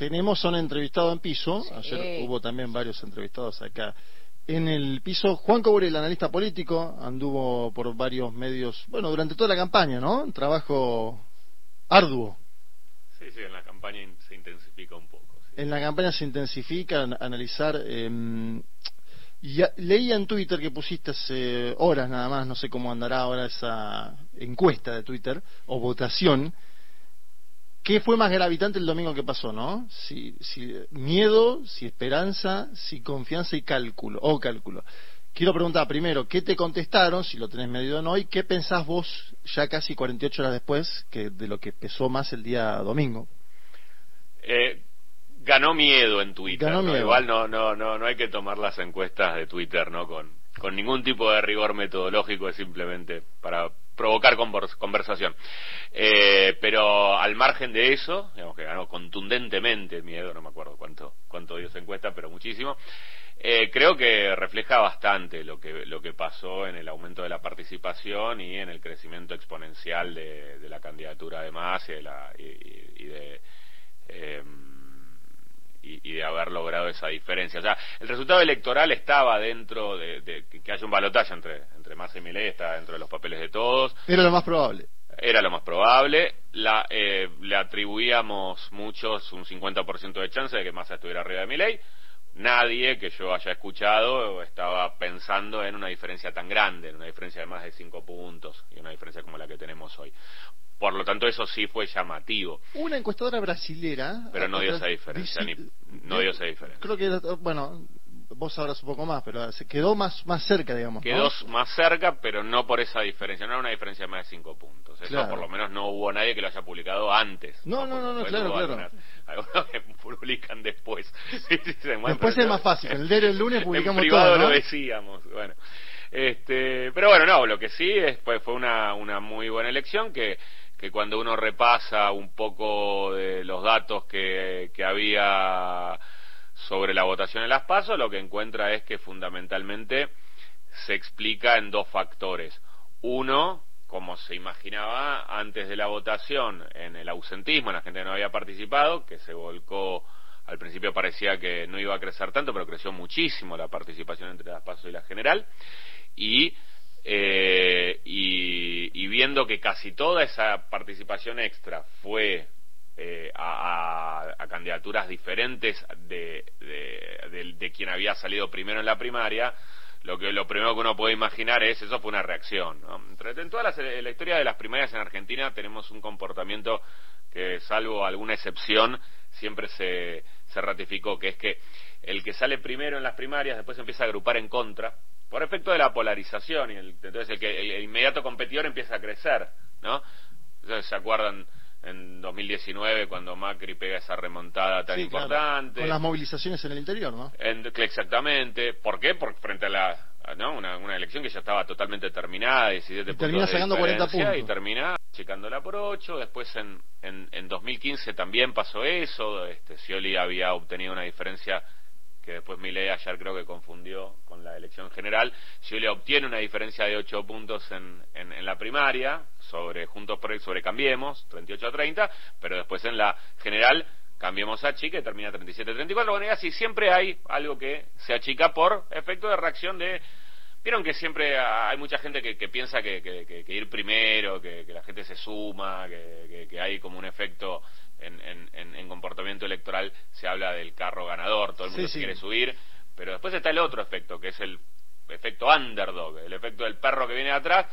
tenemos a un entrevistado en piso. Ayer hubo también varios entrevistados acá en el piso. Juan Cobre, el analista político, anduvo por varios medios, bueno, durante toda la campaña, ¿no? Un trabajo arduo. Sí, sí, en la campaña se intensifica un poco. En la campaña se intensifica analizar. Eh, y leía en Twitter que pusiste hace horas nada más, no sé cómo andará ahora esa encuesta de Twitter o votación. ¿Qué fue más gravitante el domingo que pasó, no? Si, si miedo, si esperanza, si confianza y cálculo, o cálculo. Quiero preguntar primero, ¿qué te contestaron, si lo tenés medido o no, y qué pensás vos ya casi 48 horas después que de lo que pesó más el día domingo? Eh, ganó miedo en Twitter. Igual no, no, no, no hay que tomar las encuestas de Twitter no con, con ningún tipo de rigor metodológico, es simplemente para provocar conversación. Eh, pero al margen de eso, digamos que ganó contundentemente miedo, no me acuerdo cuánto, cuánto dio esa encuesta, pero muchísimo. Eh, creo que refleja bastante lo que, lo que pasó en el aumento de la participación y en el crecimiento exponencial de, la candidatura de más y de, la, y, de eh, y, de haber logrado esa diferencia. O sea, el resultado electoral estaba dentro de, que haya un balotaje entre, entre Massa y Milei, está dentro de los papeles de todos. Era lo más probable. Era lo más probable. La, eh, le atribuíamos muchos un 50% de chance de que Massa estuviera arriba de Milei. Nadie que yo haya escuchado estaba pensando en una diferencia tan grande, en una diferencia de más de 5 puntos y una diferencia como la que tenemos hoy. Por lo tanto, eso sí fue llamativo. Una encuestadora brasilera. Pero no dio esa diferencia. no dio esa diferencia. Creo que, bueno, vos sabrás un poco más, pero se quedó más, más cerca, digamos. Quedó más cerca, pero no por esa diferencia. No era una diferencia de más de cinco puntos. Eso por lo menos no hubo nadie que lo haya publicado antes. No, no, no, no claro, claro. Algunos, que publican después. después es más fácil. El del lunes publicamos en privado lo decíamos. Bueno. Este, pero bueno, no, lo que sí es, pues, fue una, una muy buena elección que que cuando uno repasa un poco de los datos que, que había sobre la votación en las pasos, lo que encuentra es que fundamentalmente se explica en dos factores. Uno, como se imaginaba antes de la votación, en el ausentismo, en la gente que no había participado, que se volcó, al principio parecía que no iba a crecer tanto, pero creció muchísimo la participación entre las pasos y la general. Y eh, y, viendo que casi toda esa participación extra fue eh, a, candidaturas diferentes de, de, quien había salido primero en la primaria, lo que lo primero que uno puede imaginar es eso fue una reacción. En toda la, historia de las primarias en Argentina tenemos un comportamiento que, salvo alguna excepción, siempre se, se ratificó, que es que el que sale primero en las primarias después empieza a agrupar en contra por efecto de la polarización y entonces el que el, inmediato competidor empieza a crecer no entonces se acuerdan en 2019 cuando Macri pega esa remontada tan importante con las movilizaciones en el interior no exactamente por qué porque frente a la ¿no? Una, una, elección que ya estaba totalmente terminada, 17 y termina sacando 40 puntos. Y termina checándola por 8. Después en, en, en 2015 también pasó eso. Este, Scioli había obtenido una diferencia que después Milei ayer creo que confundió con la elección general, le obtiene una diferencia de 8 puntos en, en, la primaria sobre Juntos por sobre Cambiemos, 38 a 30, pero después en la general Cambiemos a achica y termina 37 a 34. Bueno, y así siempre hay algo que se achica por efecto de reacción de Vieron que siempre hay mucha gente que, piensa que, que, ir primero, que, la gente se suma, que, hay como un efecto en, comportamiento electoral se habla del carro ganador, todo el mundo quiere subir, pero después está el otro efecto, que es el efecto underdog, el efecto del perro que viene atrás,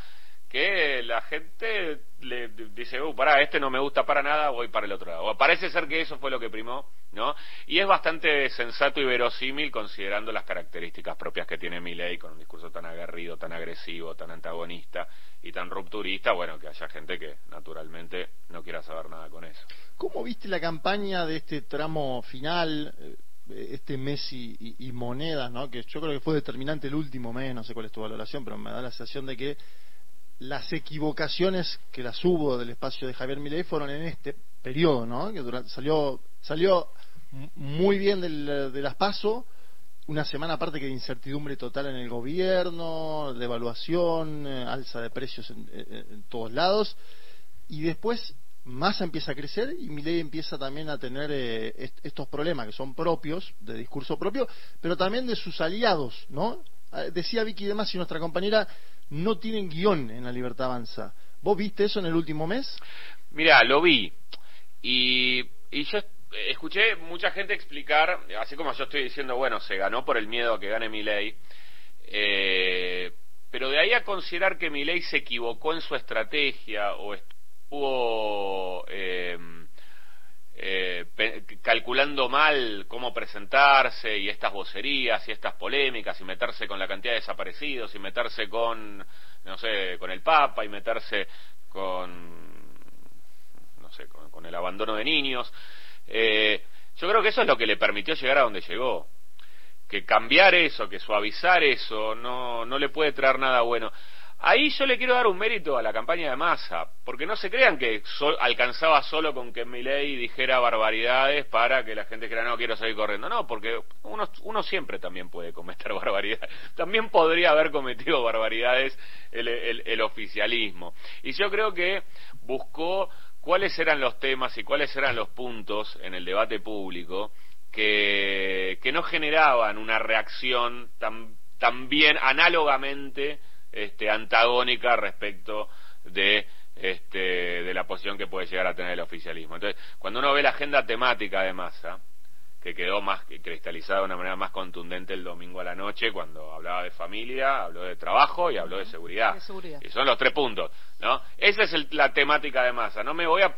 que la gente le dice, uh, pará, este no me gusta para nada, voy para el otro lado. Parece ser que eso fue lo que primó, ¿no? Y es bastante sensato y verosímil considerando las características propias que tiene ley con un discurso tan aguerrido, tan agresivo, tan antagonista y tan rupturista, bueno, que haya gente que naturalmente no quiera saber nada con eso. ¿Cómo viste la campaña de este tramo final? Eh, este mes y, monedas, ¿no? que yo creo que fue determinante el último mes, no sé cuál es tu valoración, pero me da la sensación de que las equivocaciones que las hubo del espacio de Javier Milei fueron en este periodo, ¿no? Que durante, salió salió muy bien del, de las PASO, una semana aparte que de incertidumbre total en el gobierno, devaluación, eh, alza de precios en, todos lados, y después Massa empieza a crecer y Milei empieza también a tener eh, estos problemas que son propios, de discurso propio, pero también de sus aliados, ¿no? Ah, decía Vicky Demás y nuestra compañera, no tienen guion en la Libertad Avanza. ¿Vos viste eso en el último mes? Mira, lo vi. Y, y yo escuché mucha gente explicar, así como yo estoy diciendo, bueno, se ganó por el miedo a que gane Milei, eh, pero de ahí a considerar que Milei se equivocó en su estrategia o estuvo eh, eh, calculando mal cómo presentarse y estas vocerías y estas polémicas y meterse con la cantidad de desaparecidos y meterse con, no sé, con el Papa y meterse con, no sé, con, el abandono de niños. Eh, yo creo que eso es lo que le permitió llegar a donde llegó que cambiar eso, que suavizar eso, no, no le puede traer nada bueno. Ahí yo le quiero dar un mérito a la campaña de masa, porque no se crean que alcanzaba solo con que Milei dijera barbaridades para que la gente crea no quiero salir corriendo. No, porque uno, uno siempre también puede cometer barbaridades. También podría haber cometido barbaridades el, oficialismo. Y yo creo que buscó cuáles eran los temas y cuáles eran los puntos en el debate público que, no generaban una reacción tan bien análogamente este, antagónica respecto de este, de la posición que puede llegar a tener el oficialismo. Entonces, cuando uno ve la agenda temática de masa, que quedó más cristalizada de una manera más contundente el domingo a la noche, cuando hablaba de familia, habló de trabajo y habló de seguridad. Y son los tres puntos, ¿no? Esa es la temática de masa. No me voy a...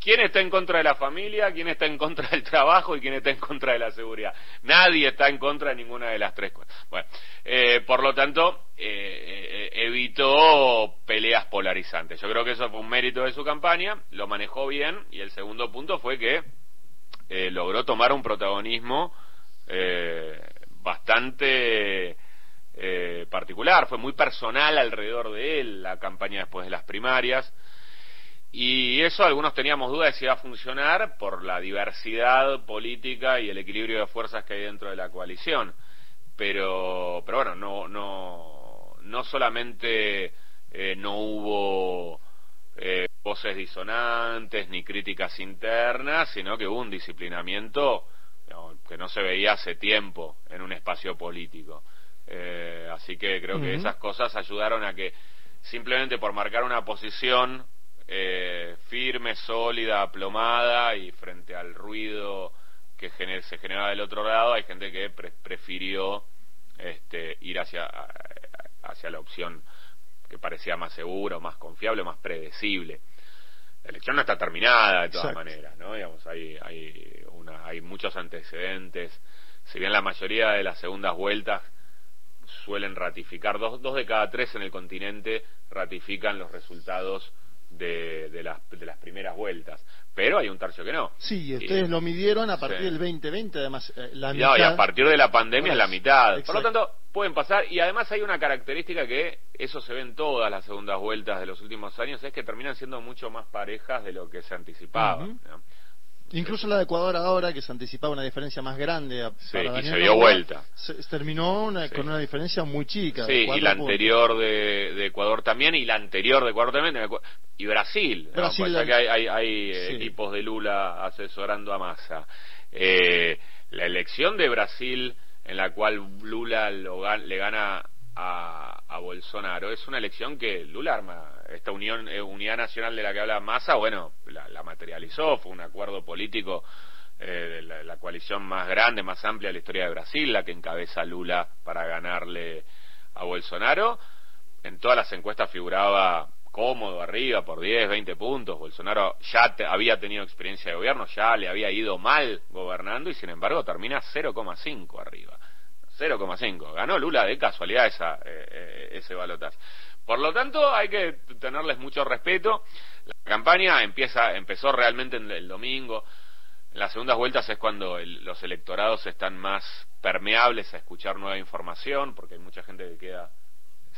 ¿Quién está en contra de la familia? ¿Quién está en contra del trabajo? ¿Y quién está en contra de la seguridad? Nadie está en contra de ninguna de las tres cosas. Bueno, eh, por lo tanto, eh, eh, evitó peleas polarizantes. Yo creo que eso fue un mérito de su campaña, lo manejó bien y el segundo punto fue que logró tomar un protagonismo bastante particular, fue muy personal alrededor de él la campaña después de las primarias. Y eso algunos teníamos dudas de si iba a funcionar por la diversidad política y el equilibrio de fuerzas que hay dentro de la coalición. Pero, pero bueno, no, no, no solamente eh, no hubo eh, voces disonantes ni críticas internas, sino que hubo un disciplinamiento que no se veía hace tiempo en un espacio político. Eh, así que creo que esas cosas ayudaron a que simplemente por marcar una posición eh, firme, sólida, aplomada y frente al ruido que se generaba del otro lado, hay gente que prefirió este, ir hacia, hacia la opción que parecía más segura, más confiable, más predecible. La elección no está terminada de todas maneras, ¿no? Digamos, hay, hay, una, hay muchos antecedentes. Si bien la mayoría de las segundas vueltas suelen ratificar, dos, dos de cada tres en el continente ratifican los resultados de, de, las, de las primeras vueltas. Pero hay un tercio que no. Sí, ustedes lo midieron a partir del 2020, además. Eh, la mitad... y a partir de la pandemia es la mitad. Por lo tanto, pueden pasar. Y además hay una característica que eso se ve en todas las segundas vueltas de los últimos años, es que terminan siendo mucho más parejas de lo que se anticipaba. Incluso la de Ecuador ahora, que se anticipaba una diferencia más grande. Sí, y se dio vuelta. Se, terminó con una diferencia muy chica. Sí, y la anterior de, Ecuador también, y la anterior de Ecuador también, y Brasil. Brasil que hay, hay, equipos de Lula asesorando a Massa. Eh, la elección de Brasil, en la cual Lula le gana a, a Bolsonaro, es una elección que Lula arma esta unión, eh, unidad nacional de la que habla Massa, bueno, la, materializó, fue un acuerdo político eh, de la, coalición más grande, más amplia de la historia de Brasil, la que encabeza Lula para ganarle a Bolsonaro. En todas las encuestas figuraba cómodo arriba por 10, 20 puntos. Bolsonaro ya había tenido experiencia de gobierno, ya le había ido mal gobernando y sin embargo termina 0,5 arriba. 0,5. Ganó Lula de casualidad esa, eh, ese balotaje. Por lo tanto, hay que tenerles mucho respeto. La campaña empieza, empezó realmente en el domingo. En las segundas vueltas es cuando los electorados están más permeables a escuchar nueva información, porque hay mucha gente que queda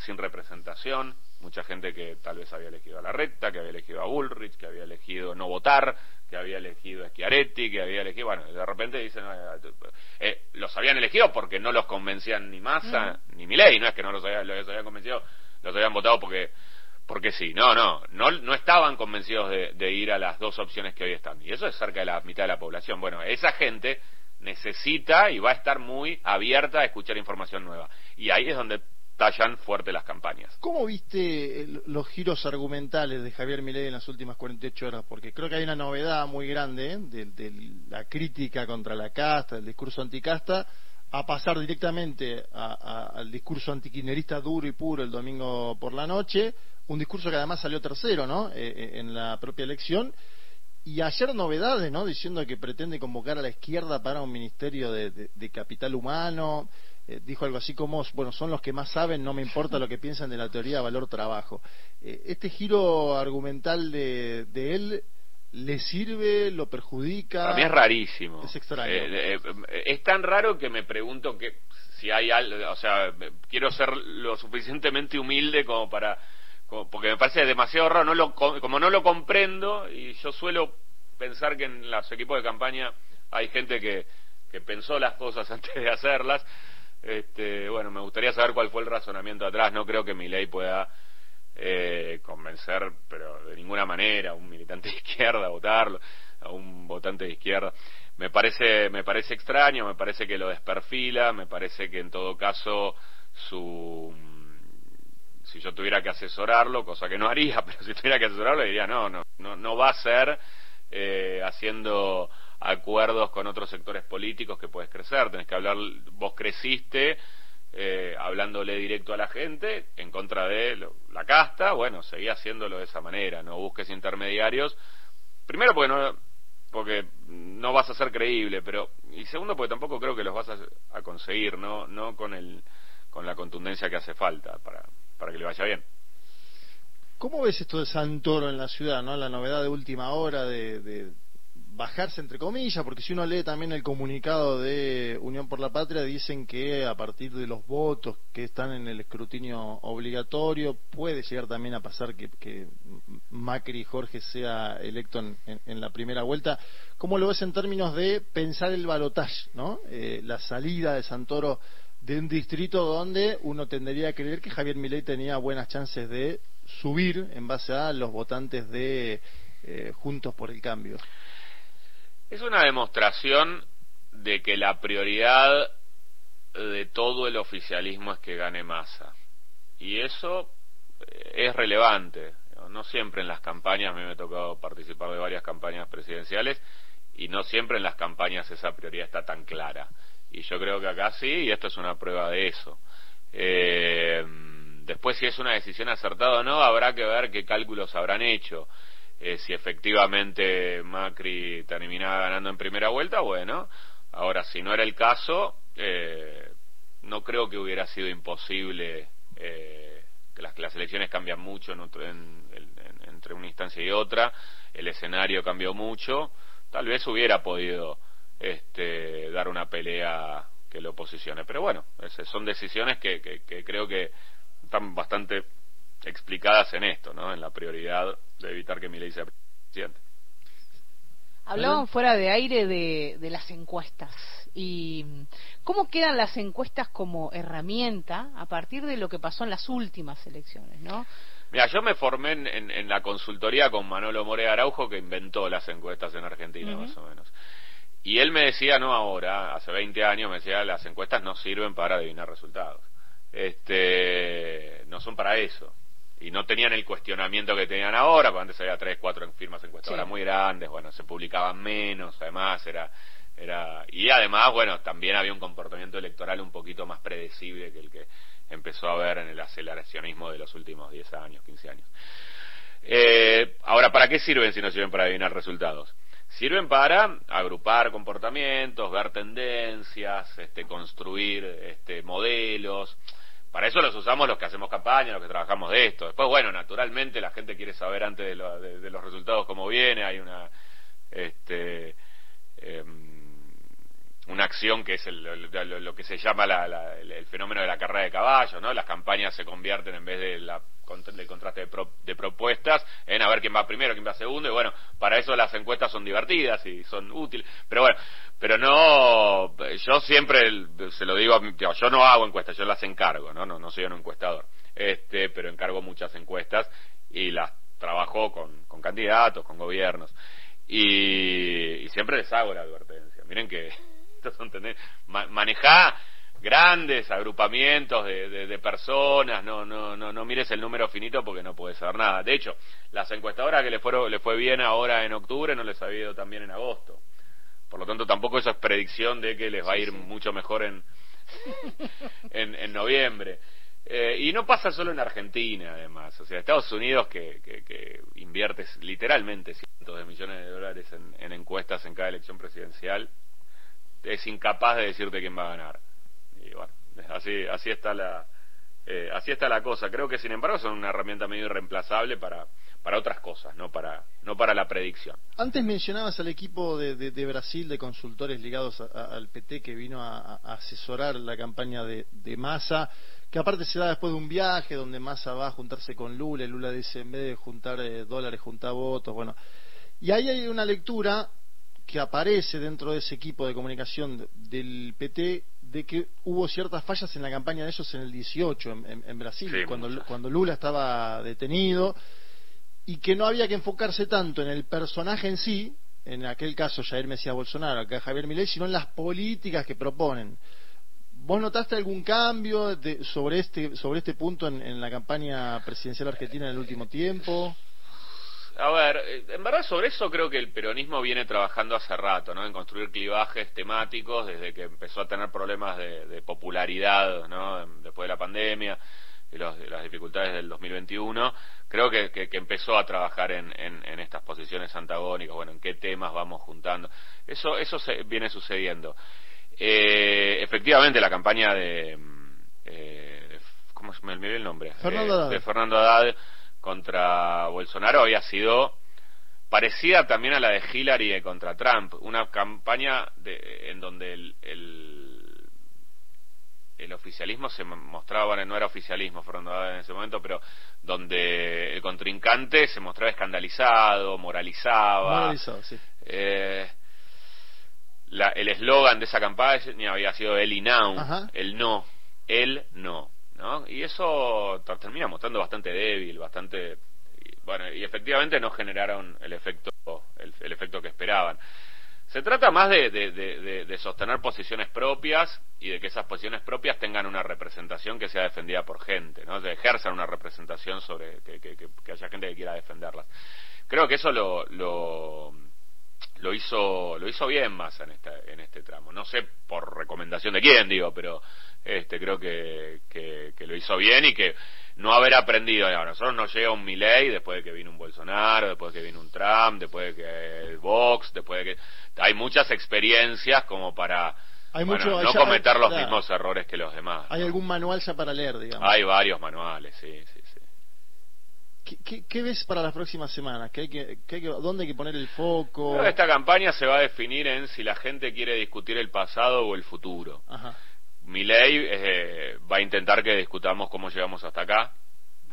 sin representación, mucha gente que tal vez había elegido a la recta, que había elegido a Bullrich, que había elegido no votar, que había elegido a Schiaretti, que había elegido, bueno, de repente dicen, eh, los habían elegido porque no los convencían ni Massa ni Milei, no es que no los, habían, los habían convencido los habían votado porque porque sí, no, no, no, no estaban convencidos de, ir a las dos opciones que hoy están. Y eso es cerca de la mitad de la población. Bueno, esa gente necesita y va a estar muy abierta a escuchar información nueva. Y ahí es donde tallan fuerte las campañas. ¿Cómo viste los giros argumentales de Javier Milei en las últimas 48 horas? Porque creo que hay una novedad muy grande ¿eh? de, la crítica contra la casta, el discurso anticasta, a pasar directamente al discurso antiquinerista duro y puro el domingo por la noche, un discurso que además salió tercero, ¿no? Eh, eh, en la propia elección. Y ayer novedades, ¿no? Diciendo que pretende convocar a la izquierda para un ministerio de, capital humano. Eh, dijo algo así como, bueno, son los que más saben, no me importa lo que piensan de la teoría de valor-trabajo. este giro argumental de, él ¿Le sirve? ¿Lo perjudica? A mí es rarísimo. Es extraño. es tan raro que me pregunto que si hay algo, o sea, quiero ser lo suficientemente humilde como para porque me parece demasiado raro, no lo, como no lo comprendo, y yo suelo pensar que en los equipos de campaña hay gente que, que pensó las cosas antes de hacerlas, este, bueno, me gustaría saber cuál fue el razonamiento atrás, no creo que mi ley pueda eh, convencer, pero de ninguna manera, a un militante de izquierda a votarlo, a un votante de izquierda. Me parece, me parece extraño, me parece que lo desperfila, me parece que en todo caso su si yo tuviera que asesorarlo, cosa que no haría, pero si tuviera que asesorarlo diría no, no, no, no va a ser eh, haciendo acuerdos con otros sectores políticos que puedes crecer, tenés que hablar, vos creciste eh, hablándole directo a la gente en contra de la casta, bueno, seguí haciéndolo de esa manera, no busques intermediarios, primero porque no, porque no vas a ser creíble, pero y segundo porque tampoco creo que los vas a, conseguir, no, no con el con la contundencia que hace falta para para que le vaya bien. ¿Cómo ves esto de Santoro en la ciudad, no? La novedad de última hora de, bajarse entre comillas, porque si uno lee también el comunicado de Unión por la Patria, dicen que a partir de los votos que están en el escrutinio obligatorio, puede llegar también a pasar que, Macri y Jorge sea electo en, la primera vuelta. ¿Cómo lo ves en términos de pensar el balotaje, no? Eh, la salida de Santoro de un distrito donde uno tendría a creer que Javier Milei tenía buenas chances de subir en base a los votantes de eh, Juntos por el Cambio. Es una demostración de que la prioridad de todo el oficialismo es que gane masa. Y eso eh, es relevante. No siempre en las campañas, a mí me ha tocado participar de varias campañas presidenciales, y no siempre en las campañas esa prioridad está tan clara. Y yo creo que acá sí, y esto es una prueba de eso. Eh, después, si es una decisión acertada o no, habrá que ver qué cálculos habrán hecho. Eh, si efectivamente Macri terminaba ganando en primera vuelta, bueno. Ahora, si no era el caso, eh, no creo que hubiera sido imposible que las, elecciones cambian mucho entre una instancia y otra, el escenario cambió mucho, tal vez hubiera podido este, dar una pelea que lo posicione. Pero bueno, son decisiones que, que, creo que están bastante explicadas en esto, ¿no? En la prioridad de evitar que ley sea presidente. Hablaban fuera de aire de, de, las encuestas y cómo quedan las encuestas como herramienta a partir de lo que pasó en las últimas elecciones, ¿no? Mira, yo me formé en, en, la consultoría con Manolo More Araujo que inventó las encuestas en Argentina, más o menos. Y él me decía, no ahora, hace 20 años, me decía, las encuestas no sirven para adivinar resultados. Este, no son para eso. Y no tenían el cuestionamiento que tenían ahora, porque antes había tres, cuatro firmas encuestadoras muy grandes, bueno, se publicaban menos, además era, era, y además, bueno, también había un comportamiento electoral un poquito más predecible que el que empezó a ver en el aceleracionismo de los últimos 10 años, 15 años. Eh, ahora, ¿para qué sirven si no sirven para adivinar resultados? sirven para agrupar comportamientos, ver tendencias, este, construir este, modelos. Para eso los usamos los que hacemos campaña, los que trabajamos de esto. Después, bueno, naturalmente la gente quiere saber antes de, los resultados cómo viene. Hay una, este, em, una acción que es lo, que se llama el, fenómeno de la carrera de caballos, ¿no? Las campañas se convierten en vez de la del contraste de, propuestas en a ver quién va primero, quién va segundo, y bueno, para eso las encuestas son divertidas y son útiles, pero bueno, pero no, yo siempre se lo digo, yo no hago encuestas, yo las encargo, ¿no? No, no soy un encuestador. este, pero encargó muchas encuestas y las trabajó con, con candidatos, con gobiernos. Y, siempre les hago la advertencia. Miren que son manejá grandes agrupamientos de, de, personas, no, no, no, no mires el número finito porque no puedes saber nada. De hecho, las encuestadoras que le, fueron, le fue bien ahora en octubre no les ha ido tan bien en agosto. Por lo tanto, tampoco eso es predicción de que les va a ir mucho mejor en, en, en noviembre. Eh, y no pasa solo en Argentina, además. O sea, Estados Unidos, que, que, invierte literalmente cientos de millones de dólares en, encuestas en cada elección presidencial, es incapaz de decirte quién va a ganar. Y bueno, así, así está la, eh, así está la cosa. Creo que, sin embargo, son una herramienta medio irreemplazable para, para otras cosas, no para, no para la predicción. Antes mencionabas al equipo de, de, Brasil de consultores ligados al PT que vino a, asesorar la campaña de, de Massa que aparte se da después de un viaje donde Massa va a juntarse con Lula, y Lula dice en vez de juntar eh, dólares, junta votos, bueno. Y ahí hay una lectura que aparece dentro de ese equipo de comunicación del PT de que hubo ciertas fallas en la campaña de ellos en el 18 en, Brasil, cuando, cuando Lula estaba detenido, y que no había que enfocarse tanto en el personaje en sí, en aquel caso Jair Mesías Bolsonaro, acá Javier Milei, sino en las políticas que proponen. ¿Vos notaste algún cambio sobre este sobre este punto en, la campaña presidencial argentina en el último tiempo? A ver, eh, en verdad sobre eso creo que el peronismo viene trabajando hace rato, ¿no? En construir clivajes temáticos desde que empezó a tener problemas de, popularidad, ¿no? Después de la pandemia y las dificultades del 2021, creo que, empezó a trabajar en, en, estas posiciones antagónicas, bueno, en qué temas vamos juntando. Eso, eso se, viene sucediendo. Eh, efectivamente, la campaña de. Eh, ¿Cómo me olvidé el nombre? Fernando eh, de Fernando Haddad contra Bolsonaro había sido parecida también a la de Hillary contra Trump. Una campaña de, en donde el, el, el oficialismo se mostraba, bueno, no era oficialismo Fernando en ese momento, pero donde el contrincante se mostraba escandalizado, moralizaba. Moralizado, sí. Eh, el eslogan de esa campaña había sido el y now, el no, el no, ¿no? Y eso termina mostrando bastante débil, bastante bueno, y efectivamente no generaron el efecto el, efecto que esperaban. Se trata más de, de, sostener posiciones propias y de que esas posiciones propias tengan una representación que sea defendida por gente, ¿no? De ejerzan una representación sobre que, que, haya gente que quiera defenderlas. Creo que eso lo, lo lo hizo lo hizo bien más en este en este tramo. No sé por recomendación de quién digo pero este creo que, que, lo hizo bien y que no haber aprendido a nosotros nos llega un Milley después de que vino un Bolsonaro después de que vino un Trump después de que el Vox después de que hay muchas experiencias como para no cometer los mismos errores que los demás hay algún manual ya para leer digamos. Hay varios manuales sí sí sí ¿Qué, ves para las próximas semanas? ¿Qué hay que, ¿Dónde hay que poner el foco? esta campaña se va a definir en si la gente quiere discutir el pasado o el futuro. Ajá. ley eh, va a intentar que discutamos cómo llegamos hasta acá,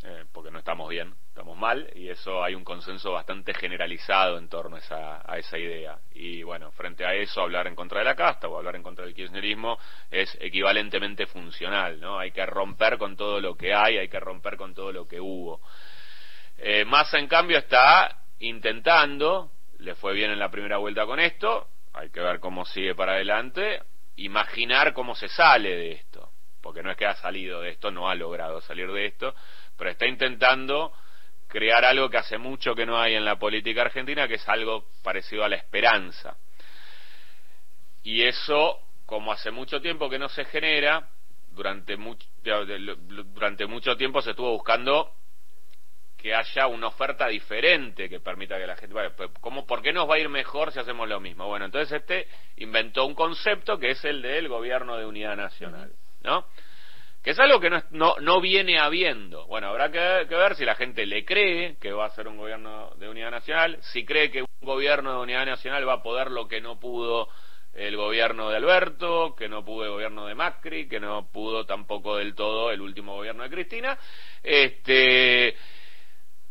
eh, porque no estamos bien, estamos mal, y eso hay un consenso bastante generalizado en torno a esa, a esa idea. Y bueno, frente a eso, hablar en contra de la casta o hablar en contra del kirchnerismo es equivalentemente funcional, ¿no? Hay que romper con todo lo que hay, hay que romper con todo lo que hubo. Eh, Massa, en cambio, está intentando, le fue bien en la primera vuelta con esto, hay que ver cómo sigue para adelante, imaginar cómo se sale de esto, porque no es que ha salido de esto, no ha logrado salir de esto, pero está intentando crear algo que hace mucho que no hay en la política argentina, que es algo parecido a la esperanza. Y eso, como hace mucho tiempo que no se genera, durante durante mucho tiempo se estuvo buscando que haya una oferta diferente que permita que la gente vaya. ¿Cómo, ¿Por qué nos va a ir mejor si hacemos lo mismo? Bueno, entonces este inventó un concepto que es el del gobierno de unidad nacional, ¿no? Que es algo que no, no, no viene habiendo. Bueno, habrá que, que, ver si la gente le cree que va a ser un gobierno de unidad nacional, si cree que un gobierno de unidad nacional va a poder lo que no pudo el gobierno de Alberto, que no pudo el gobierno de Macri, que no pudo tampoco del todo el último gobierno de Cristina. Este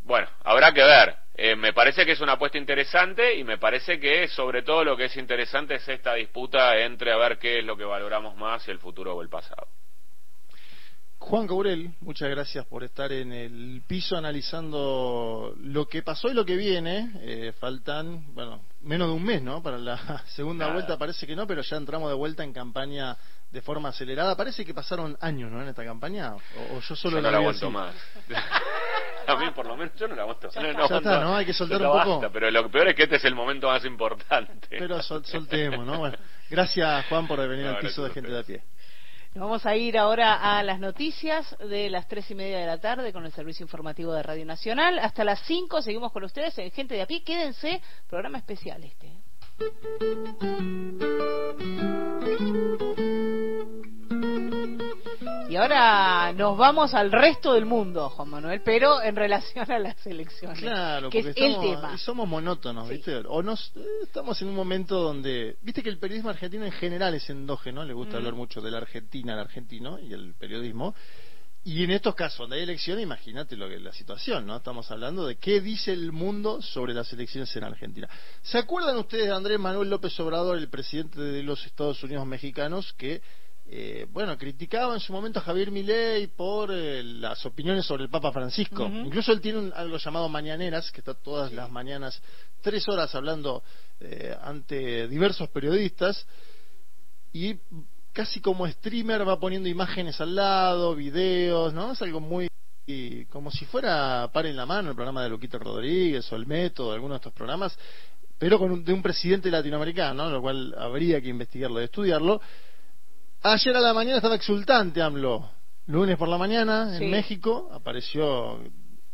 bueno, habrá que ver. Eh, me parece que es una apuesta interesante y me parece que sobre todo lo que es interesante es esta disputa entre a ver qué es lo que valoramos más, el futuro o el pasado. Juan Caurel, muchas gracias por estar en el piso analizando lo que pasó y lo que viene. Eh, faltan, bueno, menos de un mes, ¿no? Para la segunda vuelta parece que no, pero ya entramos de vuelta en campaña de forma acelerada. Parece que pasaron años, ¿no? En esta campaña. O, yo solo no la, aguanto más. A mí, por lo menos, yo no la aguanto. Ya, está, ¿no? Hay que soltar un poco. pero lo peor es que este es el momento más importante. Pero soltemos, ¿no? Bueno, gracias, Juan, por venir al piso de gente de a pie. Nos vamos a ir ahora a las noticias de las tres y media de la tarde con el servicio informativo de Radio Nacional. Hasta las cinco seguimos con ustedes en Gente de a pie. Quédense, programa especial este. Y ahora nos vamos al resto del mundo, Juan Manuel, pero en relación a las elecciones. Claro, que es el tema. somos monótonos, ¿viste? O nos, eh, estamos en un momento donde, viste que el periodismo argentino en general es endógeno, le gusta hablar mucho de la Argentina, el argentino y el periodismo. Y en estos casos donde hay elecciones, imagínate lo que la situación, ¿no? Estamos hablando de qué dice el mundo sobre las elecciones en Argentina. ¿Se acuerdan ustedes de Andrés Manuel López Obrador, el presidente de los Estados Unidos mexicanos, que eh, bueno, criticaba en su momento a Javier Milei por eh, las opiniones sobre el Papa Francisco. Incluso él tiene algo llamado Mañaneras, que está todas las mañanas, tres horas hablando eh, ante diversos periodistas y casi como streamer va poniendo imágenes al lado, videos, ¿no? Es algo muy como si fuera par en la mano el programa de Luquito Rodríguez o el Método, alguno de estos programas, pero con de un presidente latinoamericano, lo cual habría que investigarlo y estudiarlo. Ayer a la mañana estaba exultante AMLO. Lunes por la mañana, en México, apareció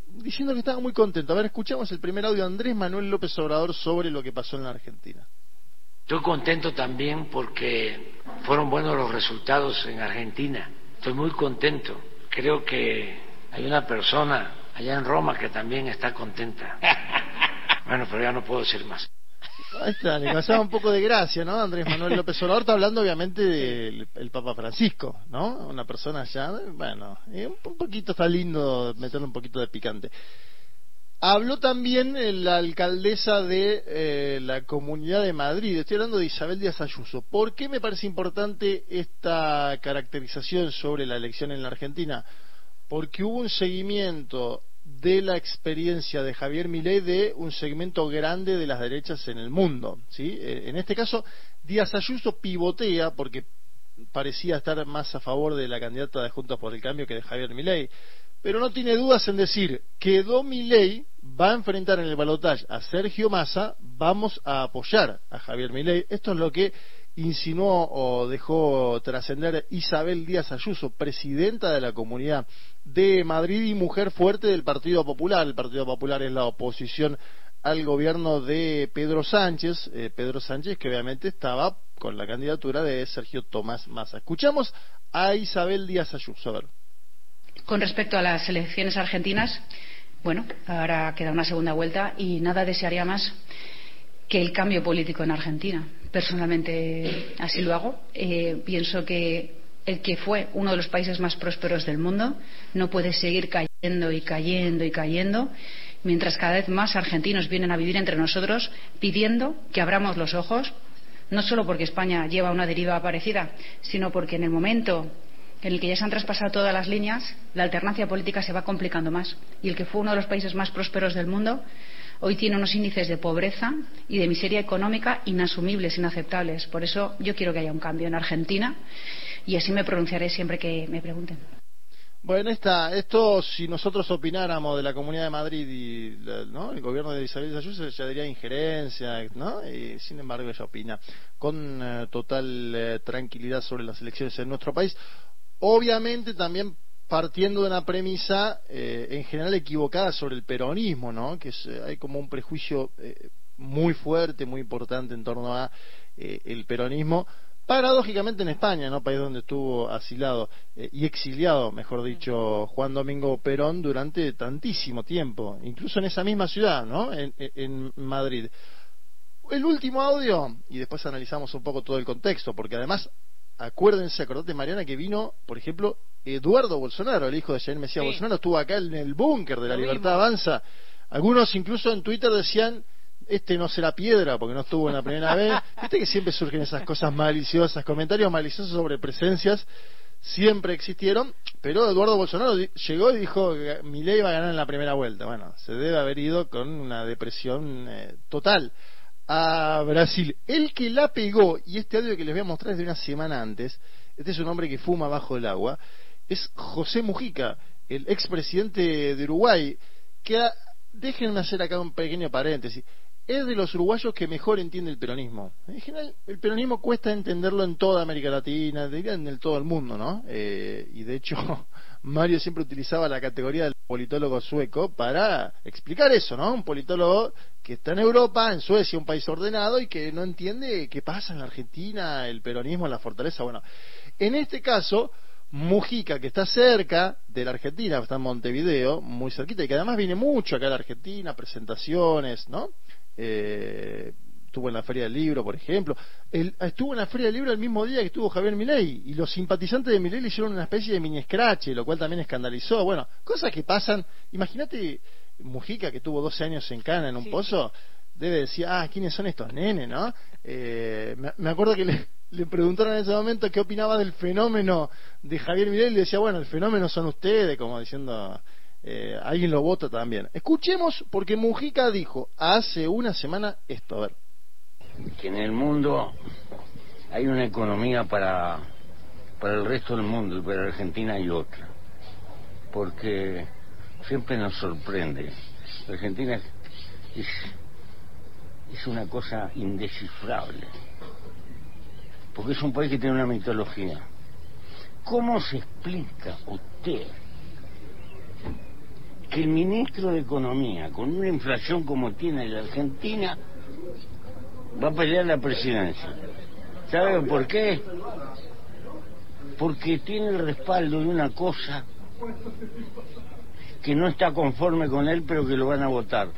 diciendo que estaba muy contento. A ver, escuchamos el primer audio de Andrés Manuel López Obrador sobre lo que pasó en la Argentina. Estoy contento también porque fueron buenos los resultados en Argentina. Estoy muy contento. Creo que hay una persona allá en Roma que también está contenta. Bueno, pero ya no puedo decir más. Ahí está, le causaba un poco de gracia, ¿no? Andrés Manuel López Obrador está hablando obviamente del Papa Francisco, ¿no? Una persona ya, bueno, un poquito está lindo meterle un poquito de picante. Habló también la alcaldesa de eh, la Comunidad de Madrid, estoy hablando de Isabel Díaz Ayuso. ¿Por qué me parece importante esta caracterización sobre la elección en la Argentina? Porque hubo un seguimiento de la experiencia de Javier Milei de un segmento grande de las derechas en el mundo. ¿sí? Eh, en este caso, Díaz Ayuso pivotea porque parecía estar más a favor de la candidata de Juntos por el Cambio que de Javier Milei, pero no tiene dudas en decir que Do Milei va a enfrentar en el balotaje a Sergio Massa, vamos a apoyar a Javier Milei. Esto es lo que insinuó o dejó trascender Isabel Díaz Ayuso, presidenta de la Comunidad de Madrid y mujer fuerte del Partido Popular. El Partido Popular es la oposición al gobierno de Pedro Sánchez, eh, Pedro Sánchez que obviamente estaba con la candidatura de Sergio Tomás Massa. Escuchamos a Isabel Díaz Ayuso. A ver. Con respecto a las elecciones argentinas, bueno, ahora queda una segunda vuelta y nada desearía más que el cambio político en Argentina. Personalmente así lo hago. Eh, pienso que el que fue uno de los países más prósperos del mundo no puede seguir cayendo y cayendo y cayendo mientras cada vez más argentinos vienen a vivir entre nosotros pidiendo que abramos los ojos, no solo porque España lleva una deriva parecida, sino porque en el momento en el que ya se han traspasado todas las líneas, la alternancia política se va complicando más. Y el que fue uno de los países más prósperos del mundo hoy tiene unos índices de pobreza y de miseria económica inasumibles, inaceptables. Por eso yo quiero que haya un cambio en Argentina y así me pronunciaré siempre que me pregunten. Bueno, esta, esto si nosotros opináramos de la Comunidad de Madrid y el gobierno de Isabel Ayuso ya diría injerencia, ¿no? Y sin embargo ella opina con eh, total eh, tranquilidad sobre las elecciones en nuestro país. Obviamente también partiendo de una premisa eh, en general equivocada sobre el peronismo, ¿no? Que eh, hay como un prejuicio eh, muy fuerte, muy importante en torno a el peronismo. Paradójicamente en España, ¿no? País donde estuvo asilado y exiliado, mejor dicho, Juan Domingo Perón durante tantísimo tiempo, incluso en esa misma ciudad, ¿no? En, en Madrid. El último audio, y después analizamos un poco todo el contexto, porque además acuérdense, acordate Mariana, que vino, por ejemplo, Eduardo Bolsonaro, el hijo de Jair Mesías Bolsonaro, estuvo acá en el búnker de la Libertad Avanza. Algunos incluso en Twitter decían, este no será piedra porque no estuvo en la primera vez. Viste que siempre surgen esas cosas maliciosas, comentarios maliciosos sobre presencias. siempre existieron, pero Eduardo Bolsonaro llegó y dijo que Milei iba a ganar en la primera vuelta. Bueno, se debe haber ido con una depresión eh, total a Brasil. El que la pegó, y este audio que les voy a mostrar es de una semana antes, este es un hombre que fuma bajo el agua, es José Mujica, el expresidente de Uruguay, que déjenme hacer acá un pequeño paréntesis es de los uruguayos que mejor entiende el peronismo. En general, el peronismo cuesta entenderlo en toda América Latina, diría en todo el mundo, ¿no? Eh, y de hecho, Mario siempre utilizaba la categoría del politólogo sueco para explicar eso, ¿no? Un politólogo que está en Europa, en Suecia, un país ordenado y que no entiende qué pasa en la Argentina, el peronismo, la fortaleza. Bueno, en este caso, Mujica, que está cerca de la Argentina, está en Montevideo, muy cerquita, y que además viene mucho acá a la Argentina, presentaciones, ¿no? eh, estuvo en la Feria del Libro, por ejemplo. estuvo en la Feria del Libro el mismo día que estuvo Javier Milei y los simpatizantes de Milei le hicieron una especie de mini scratch, lo cual también escandalizó. Bueno, cosas que pasan. Imagínate Mujica que tuvo 12 años en Cana en un pozo. Debe decir, ah, ¿quiénes son estos nenes, no? Eh, me, acuerdo que le, preguntaron en ese momento qué opinaba del fenómeno de Javier Milei y le decía, bueno, el fenómeno son ustedes, como diciendo, eh, alguien lo vota también. Escuchemos porque Mujica dijo hace una semana esto, a ver. Que en el mundo hay una economía para, para el resto del mundo y para Argentina hay otra. Porque siempre nos sorprende. Argentina es, es una cosa indescifrable. Porque es un país que tiene una mitología. ¿Cómo se explica usted que el ministro de Economía, con una inflación como tiene la Argentina, va a pelear la presidencia. ¿Sabe por qué? Porque tiene el respaldo de una cosa que no está conforme con él, pero que lo van a votar,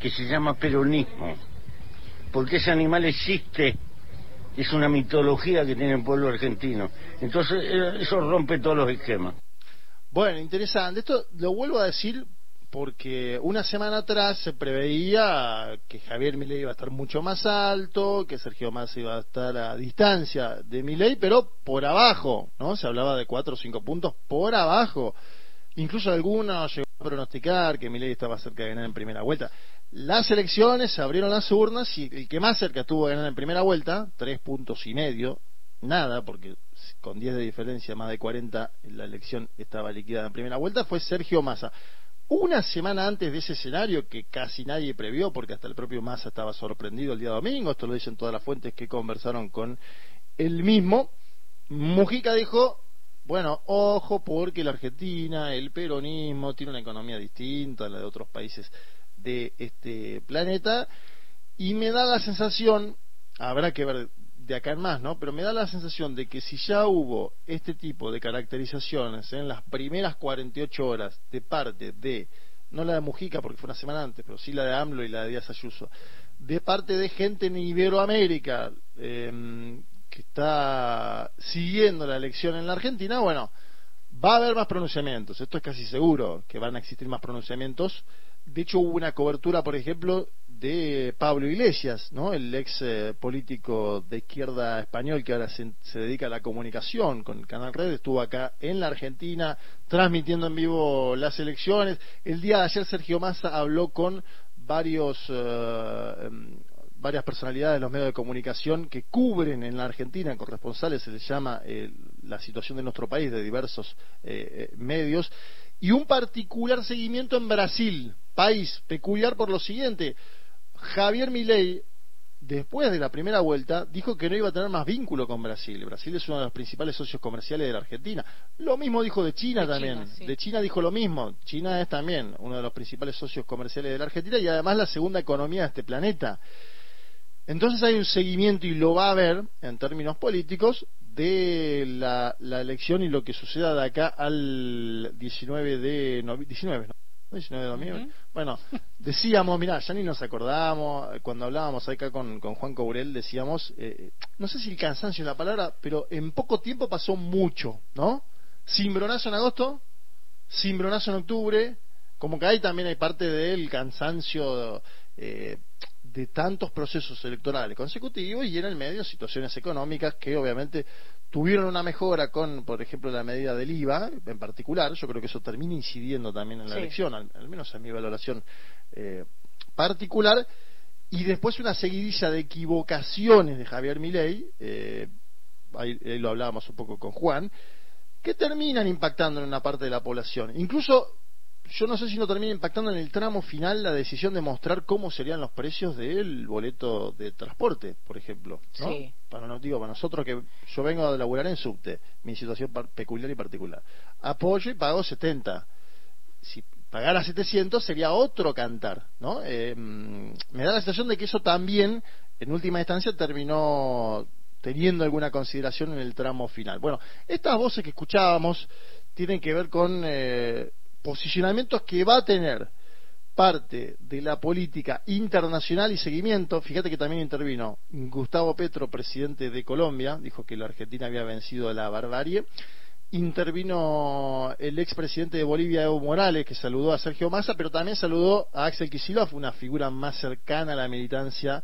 que se llama peronismo. Porque ese animal existe, es una mitología que tiene el pueblo argentino. Entonces, eh, eso rompe todos los esquemas. Bueno, interesante. Esto lo vuelvo a decir porque una semana atrás se preveía que Javier Milei iba a estar mucho más alto, que Sergio Massa iba a estar a distancia de Milei, pero por abajo, ¿no? Se hablaba de cuatro o cinco puntos por abajo. Incluso algunos llegó a pronosticar que Milei estaba cerca de ganar en primera vuelta. Las elecciones se abrieron las urnas y el que más cerca estuvo de ganar en primera vuelta, tres puntos y medio, nada, porque con 10 de diferencia, más de 40, la elección estaba liquidada en primera vuelta, fue Sergio Massa. Una semana antes de ese escenario que casi nadie previó, porque hasta el propio Massa estaba sorprendido el día domingo, esto lo dicen todas las fuentes que conversaron con él mismo, Mujica dijo, bueno, ojo porque la Argentina, el peronismo, tiene una economía distinta a la de otros países de este planeta, y me da la sensación, habrá que ver de acá en más, ¿no? Pero me da la sensación de que si ya hubo este tipo de caracterizaciones en las primeras 48 horas de parte de, no la de Mujica porque fue una semana antes, pero sí la de AMLO y la de Díaz Ayuso, de parte de gente en Iberoamérica em, que está siguiendo la elección en la Argentina, bueno, va a haber más pronunciamientos, esto es casi seguro que van a existir más pronunciamientos. De hecho, hubo una cobertura, por ejemplo, de Pablo Iglesias, ¿no? el ex eh, político de izquierda español que ahora se, dedica a la comunicación con el Canal Red, estuvo acá en la Argentina transmitiendo en vivo las elecciones. El día de ayer Sergio Massa habló con varios, eh, em, varias personalidades de los medios de comunicación que cubren en la Argentina, corresponsales se les llama eh, la situación de nuestro país de diversos medios, y un particular seguimiento en Brasil, país peculiar por lo siguiente Javier Milei, después de la primera vuelta, dijo que no iba a tener más vínculo con Brasil. Brasil es uno de los principales socios comerciales de la Argentina. Lo mismo dijo de China también. De China dijo lo mismo. China es también uno de los principales socios comerciales de la Argentina y además la segunda economía de este planeta. Entonces hay un seguimiento y lo va a haber en términos políticos de la, elección y lo que suceda de acá al 19 de 19, ¿no? Bueno, decíamos, mira, ya ni nos acordamos, cuando hablábamos acá con, con Juan Coburel, decíamos, eh, no sé si el cansancio es la palabra, pero en poco tiempo pasó mucho, ¿no? Cimbronazo en agosto, cimbronazo en octubre, como que ahí también hay parte del cansancio eh, de tantos procesos electorales consecutivos y en el medio situaciones económicas que obviamente tuvieron una mejora con, por ejemplo, la medida del IVA en particular. Yo creo que eso termina incidiendo también en la elección, al, menos en mi valoración eh, particular. Y después una seguidilla de equivocaciones de Javier Milei, eh, ahí, lo hablábamos un poco con Juan, que terminan impactando en una parte de la población. Incluso yo no sé si no termina impactando en el tramo final la decisión de mostrar cómo serían los precios del boleto de transporte, por ejemplo. ¿no? Para, digo, para nosotros que yo vengo a laburar en subte, mi situación peculiar y particular. Apoyo y pago 70. Si pagara 700 sería otro cantar, ¿no? Eh, me da la sensación de que eso también, en última instancia, terminó teniendo alguna consideración en el tramo final. Bueno, estas voces que escuchábamos tienen que ver con eh, posicionamientos que va a tener parte de la política internacional y seguimiento. Fíjate que también intervino Gustavo Petro, presidente de Colombia, dijo que la Argentina había vencido a la barbarie. Intervino el expresidente de Bolivia, Evo Morales, que saludó a Sergio Massa, pero también saludó a Axel Kicillof, una figura más cercana a la militancia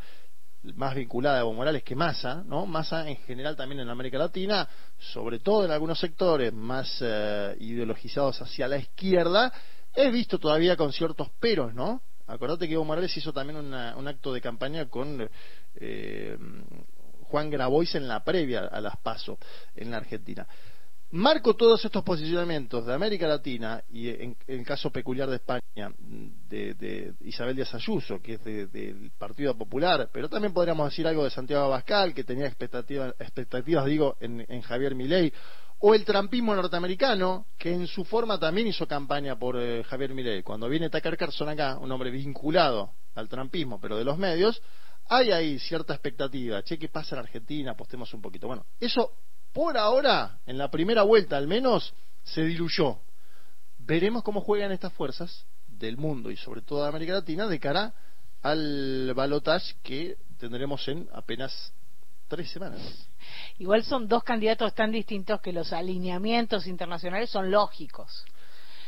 más vinculada a Evo Morales que Massa, ¿no? Massa en general también en América Latina, sobre todo en algunos sectores más eh, ideologizados hacia la izquierda, he visto todavía con ciertos peros, ¿no? Acordate que Evo Morales hizo también un acto de campaña con eh, Juan Grabois en la previa a las PASO en la Argentina. Marco todos estos posicionamientos de América Latina y en, el caso peculiar de España, de, Isabel Díaz Ayuso, que es del Partido Popular, pero también podríamos decir algo de Santiago Abascal, que tenía expectativas, expectativas digo, en, Javier Milei, o el trampismo norteamericano, que en su forma también hizo campaña por eh, Javier Milei. Cuando viene Tucker Carlson acá, un hombre vinculado al trampismo, pero de los medios, hay ahí cierta expectativa. Che, ¿qué pasa en Argentina? Apostemos un poquito. Bueno, eso por ahora, en la primera vuelta al menos, se diluyó. Veremos cómo juegan estas fuerzas del mundo y sobre todo de América Latina de cara al balotage que tendremos en apenas tres semanas. Igual son dos candidatos tan distintos que los alineamientos internacionales son lógicos.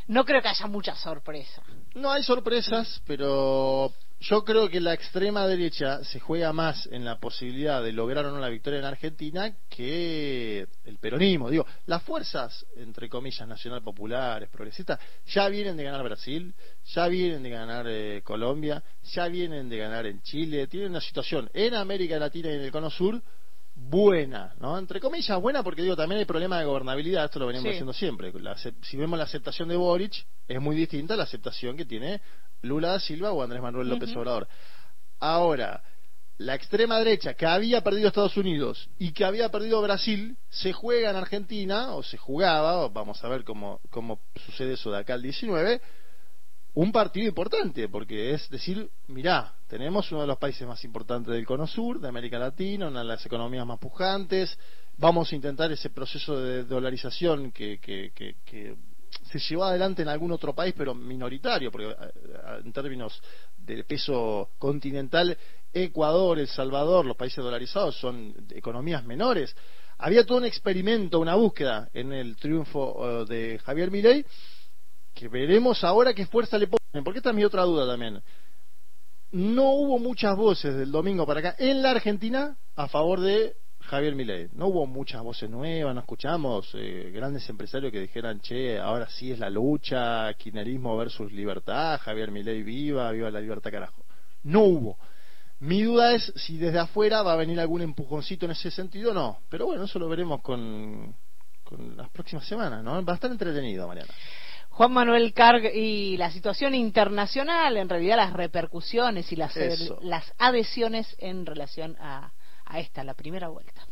No creo que haya mucha sorpresa. No hay sorpresas, pero yo creo que la extrema derecha se juega más en la posibilidad de lograr o no la victoria en Argentina que el peronismo. Digo, las fuerzas, entre comillas, nacional populares, progresistas, ya vienen de ganar Brasil, ya vienen de ganar eh, Colombia, ya vienen de ganar en Chile, tienen una situación en América Latina y en el Cono Sur buena, ¿no? Entre comillas, buena porque digo, también hay problema de gobernabilidad, esto lo venimos diciendo siempre. si vemos la aceptación de Boric, es muy distinta a la aceptación que tiene Lula da Silva o Andrés Manuel López Obrador. Ahora, la extrema derecha que había perdido Estados Unidos y que había perdido Brasil, se juega en Argentina, o se jugaba, vamos a ver cómo, cómo sucede eso de acá al 19, un partido importante, porque es decir, mirá, tenemos uno de los países más importantes del Cono Sur, de América Latina, una de las economías más pujantes, vamos a intentar ese proceso de dolarización que, que, que, se llevó adelante en algún otro país, pero minoritario, porque eh, en términos de peso continental, Ecuador, El Salvador, los países dolarizados son economías menores. Había todo un experimento, una búsqueda en el triunfo eh, de Javier Milei que veremos ahora qué fuerza le ponen, porque esta es mi otra duda también. No hubo muchas voces del domingo para acá en la Argentina a favor de Javier Milei. No hubo muchas voces nuevas, no escuchamos eh, grandes empresarios que dijeran, che, ahora sí es la lucha, kirchnerismo versus libertad, Javier Milei viva, viva la libertad carajo. No hubo. Mi duda es si desde afuera va a venir algún empujoncito en ese sentido o no. Pero bueno, eso lo veremos con, con las próximas semanas, ¿no? Va a estar entretenido, Mariana. Juan Manuel Carg y la situación internacional, en realidad las repercusiones y las, las adhesiones en relación a, a esta, la primera vuelta.